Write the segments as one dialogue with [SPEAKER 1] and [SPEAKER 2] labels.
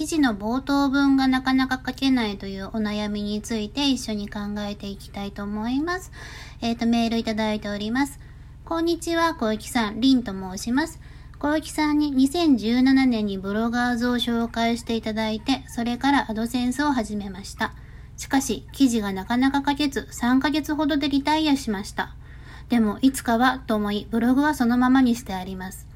[SPEAKER 1] 記事の冒頭文がなかなか書けないというお悩みについて一緒に考えていきたいと思います。えっ、ー、と、メールいただいております。こんにちは、小雪さん、りんと申します。小雪さんに2017年にブロガーズを紹介していただいて、それからアドセンスを始めました。しかし、記事がなかなか書けず、3ヶ月ほどでリタイアしました。でも、いつかは、と思い、ブログはそのままにしてあります。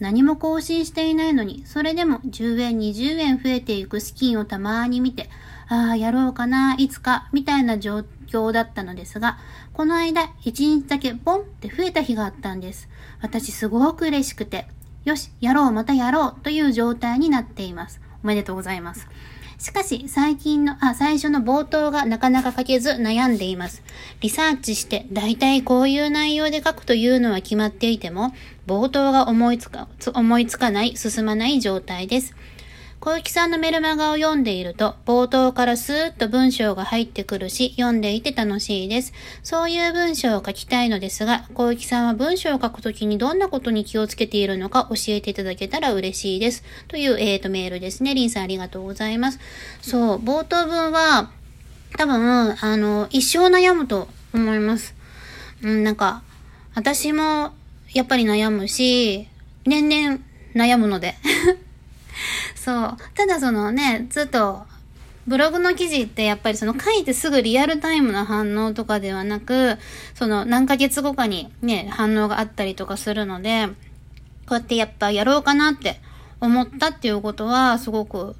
[SPEAKER 1] 何も更新していないのに、それでも10円、20円増えていく資金をたまに見て、ああ、やろうかな、いつか、みたいな状況だったのですが、この間、1日だけボンって増えた日があったんです。私すごく嬉しくて、よし、やろう、またやろう、という状態になっています。おめでとうございます。しかし、最近の、あ、最初の冒頭がなかなか書けず悩んでいます。リサーチして、だいたいこういう内容で書くというのは決まっていても、冒頭が思いつか、思いつかない、進まない状態です。小雪さんのメルマガを読んでいると、冒頭からスーッと文章が入ってくるし、読んでいて楽しいです。そういう文章を書きたいのですが、小雪さんは文章を書くときにどんなことに気をつけているのか教えていただけたら嬉しいです。という、えーと、メールですね。リンさんありがとうございます。そう、冒頭文は、多分、あの、一生悩むと思います。うん、なんか、私も、やっぱり悩むし、年々悩むのでそう。ただそのね、ずっと、ブログの記事ってやっぱりその書いてすぐリアルタイムな反応とかではなく、その何ヶ月後かにね、反応があったりとかするので、こうやってやっぱやろうかなって思ったっていうことはすごく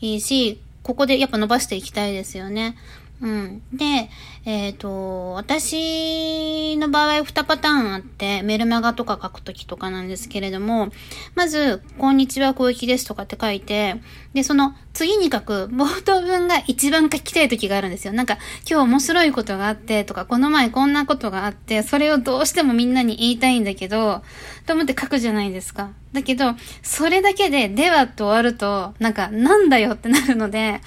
[SPEAKER 1] いいし、ここでやっぱ伸ばしていきたいですよね。うん。で、えっ、ー、と、私の場合2パターンあって、メルマガとか書くときとかなんですけれども、まず、こんにちは、小雪ですとかって書いて、で、その次に書く冒頭文が一番書きたいときがあるんですよ。なんか、今日面白いことがあってとか、この前こんなことがあって、それをどうしてもみんなに言いたいんだけど、と思って書くじゃないですか。だけど、それだけで、ではって終わると、なんか、なんだよってなるので、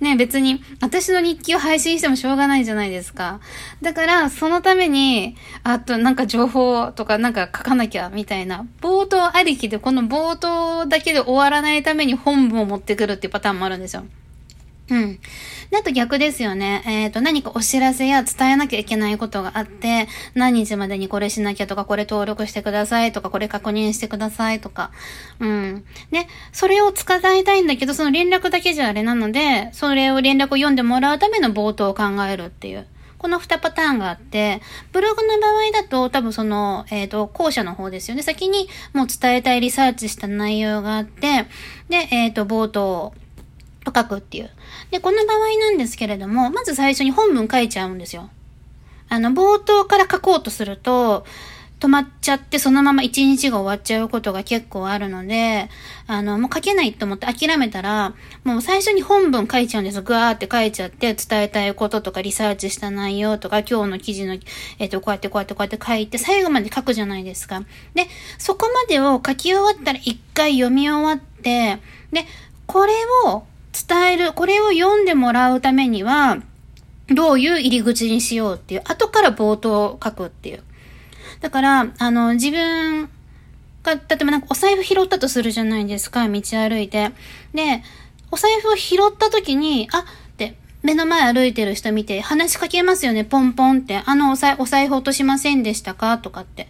[SPEAKER 1] ね、別に、私の日記を配信してもしょうがないじゃないですか。ですかだから、そのために、あと、なんか情報とかなんか書かなきゃ、みたいな。冒頭ありきで、この冒頭だけで終わらないために本文を持ってくるっていうパターンもあるんですよ。うん。で、あと逆ですよね。えっ、ー、と、何かお知らせや伝えなきゃいけないことがあって、何日までにこれしなきゃとか、これ登録してくださいとか、これ確認してくださいとか。うん。で、それを使いたいんだけど、その連絡だけじゃあれなので、それを連絡を読んでもらうための冒頭を考えるっていう。この2パターンがあって、ブログの場合だと多分その、えっ、ー、と、後者の方ですよね。先にもう伝えたいリサーチした内容があって、で、えっ、ー、と、冒頭と書くっていう。で、この場合なんですけれども、まず最初に本文書いちゃうんですよ。あの、冒頭から書こうとすると、止まっちゃってそのまま一日が終わっちゃうことが結構あるので、あの、もう書けないと思って諦めたら、もう最初に本文書いちゃうんです。ぐわーって書いちゃって、伝えたいこととかリサーチした内容とか、今日の記事の、えっ、ー、と、こうやってこうやってこうやって書いて、最後まで書くじゃないですか。で、そこまでを書き終わったら一回読み終わって、で、これを伝える、これを読んでもらうためには、どういう入り口にしようっていう、後から冒頭を書くっていう。だから、あの、自分が、例えばなんかお財布拾ったとするじゃないですか、道歩いて。で、お財布を拾った時に、あ、って目の前歩いてる人見て話しかけますよね、ポンポンって。あのお財、お財布落としませんでしたか？とかって。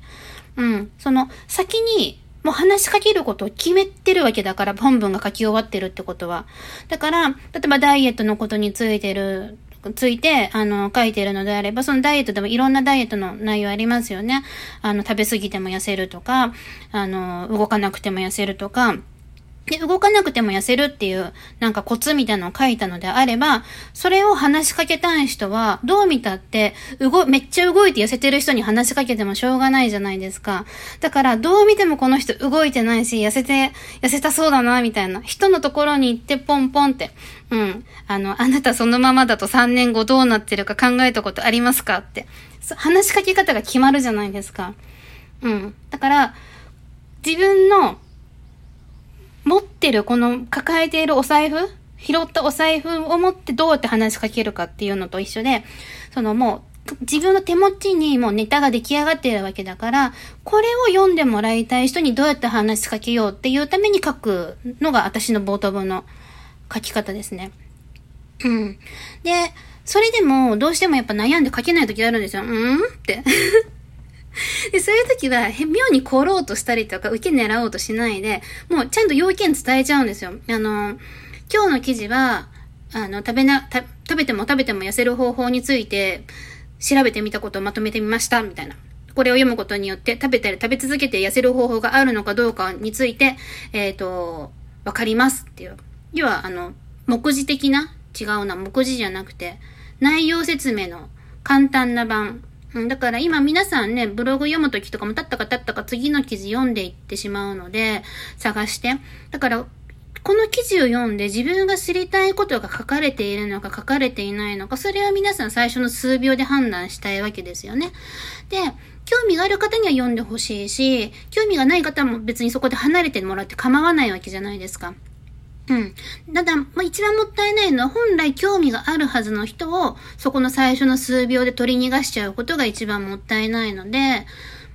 [SPEAKER 1] うん。その、先に、もう話しかけることを決めてるわけだから、本文が書き終わってるってことは。だから、例えばダイエットのことについてる、ついて、あの、書いてるのであれば、そのダイエットでもいろんなダイエットの内容ありますよね。あの、食べ過ぎても痩せるとか、あの、動かなくても痩せるとか、で、動かなくても痩せるっていう、なんかコツみたいなのを書いたのであれば、それを話しかけたい人は、どう見たって、動、めっちゃ動いて痩せてる人に話しかけてもしょうがないじゃないですか。だから、どう見てもこの人動いてないし、痩せて、痩せたそうだな、みたいな。人のところに行ってポンポンって、うん。あの、あなたそのままだと3年後どうなってるか考えたことありますかって。話しかけ方が決まるじゃないですか。うん。だから、自分の持ってるこの抱えているお財布拾ったお財布を持ってどうやって話しかけるかっていうのと一緒で、そのもう自分の手持ちにもうネタが出来上がっているわけだから、これを読んでもらいたい人にどうやって話しかけようっていうために書くのが私の冒頭文の書き方ですね。うん。で、それでも、どうしてもやっぱ悩んで書けない時あるんですよ。うんって で、そういう時は、妙に凝ろうとしたりとか、受け狙おうとしないで、もうちゃんと要件伝えちゃうんですよ。あの、今日の記事は、あの、食べな、食べても食べても痩せる方法について、調べてみたことをまとめてみました、みたいな。これを読むことによって、食べたり食べ続けて痩せる方法があるのかどうかについて、えっ、ー、と、わかりますっていう。要は、あの、目次的な違うな、目次じゃなくて、内容説明の簡単な版。だから今皆さんね、ブログ読むときとかもたったかたったか次の記事読んでいってしまうので、探して。だから、この記事を読んで自分が知りたいことが書かれているのか書かれていないのか、それは皆さん最初の数秒で判断したいわけですよね。で、興味がある方には読んでほしいし、興味がない方も別にそこで離れてもらって構わないわけじゃないですか。うん。ただ、まあ、一番もったいないのは、本来興味があるはずの人を、そこの最初の数秒で取り逃がしちゃうことが一番もったいないので、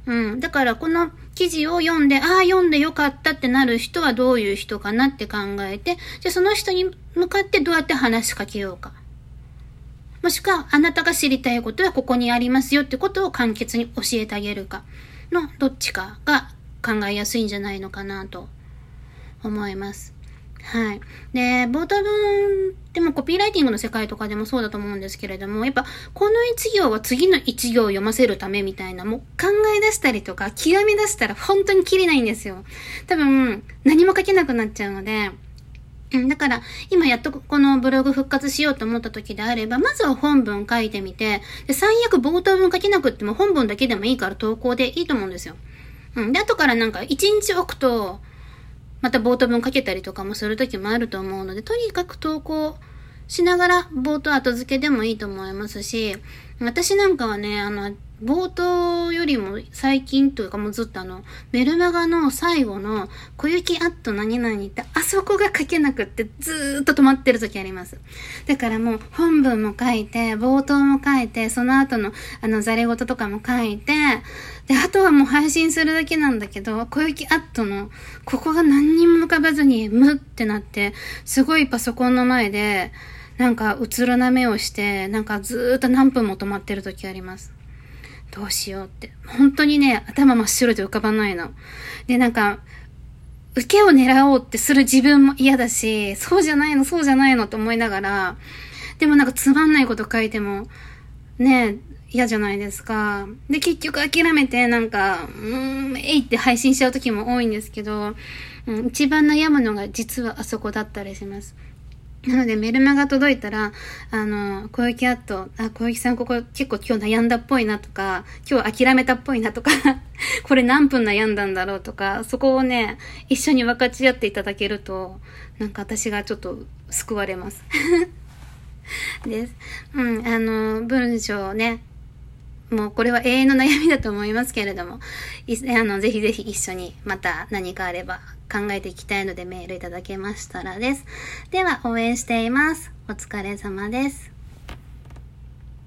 [SPEAKER 1] うん。だから、この記事を読んで、ああ、読んでよかったってなる人はどういう人かなって考えて、じゃあその人に向かってどうやって話しかけようか。もしくは、あなたが知りたいことはここにありますよってことを簡潔に教えてあげるかのどっちかが考えやすいんじゃないのかなと思います。はい。で、冒頭文でもコピーライティングの世界とかでもそうだと思うんですけれども、やっぱこの一行は次の一行を読ませるためみたいな、もう考え出したりとか、極め出したら本当に切れないんですよ。多分、何も書けなくなっちゃうので、うん、だから、今やっとこのブログ復活しようと思った時であれば、まずは本文書いてみて、で、最悪冒頭文書けなくっても本文だけでもいいから投稿でいいと思うんですよ。うん。で、後からなんか一日置くと、また冒頭文書けたりとかもする時もあると思うので、とにかく投稿しながら冒頭後付けでもいいと思いますし、私なんかはね、あの、冒頭よりも最近というかもうずっとあの、メルマガの最後の小雪アット何々ってあそこが書けなくってずーっと止まってる時あります。だからもう本文も書いて、冒頭も書いて、その後のあの、ザレ言とかも書いて、で、あとはもう配信するだけなんだけど、小雪アットの、ここが何にも浮かばずに、むってなって、すごいパソコンの前で、なんか、うつろな目をして、なんかずっと何分も止まってる時あります。どうしようって。本当にね、頭真っ白で浮かばないの。で、なんか、受けを狙おうってする自分も嫌だし、そうじゃないの、そうじゃないのって思いながら、でもなんかつまんないこと書いても、ね、嫌じゃないですか。で、結局諦めて、なんか、うーん、えいって配信しちゃう時も多いんですけど、うん、一番悩むのが実はあそこだったりします。なのでメルマが届いたら、あの、小雪アット、あ、小雪さんここ結構今日悩んだっぽいなとか、今日諦めたっぽいなとか これ何分悩んだんだろうとか、そこをね、一緒に分かち合っていただけると、なんか私がちょっと救われます です。うん、あの、文章ね、もうこれは永遠の悩みだと思いますけれども、あの、ぜひぜひ一緒にまた何かあれば考えていきたいのでメールいただけましたらです。では、応援しています。お疲れ様です。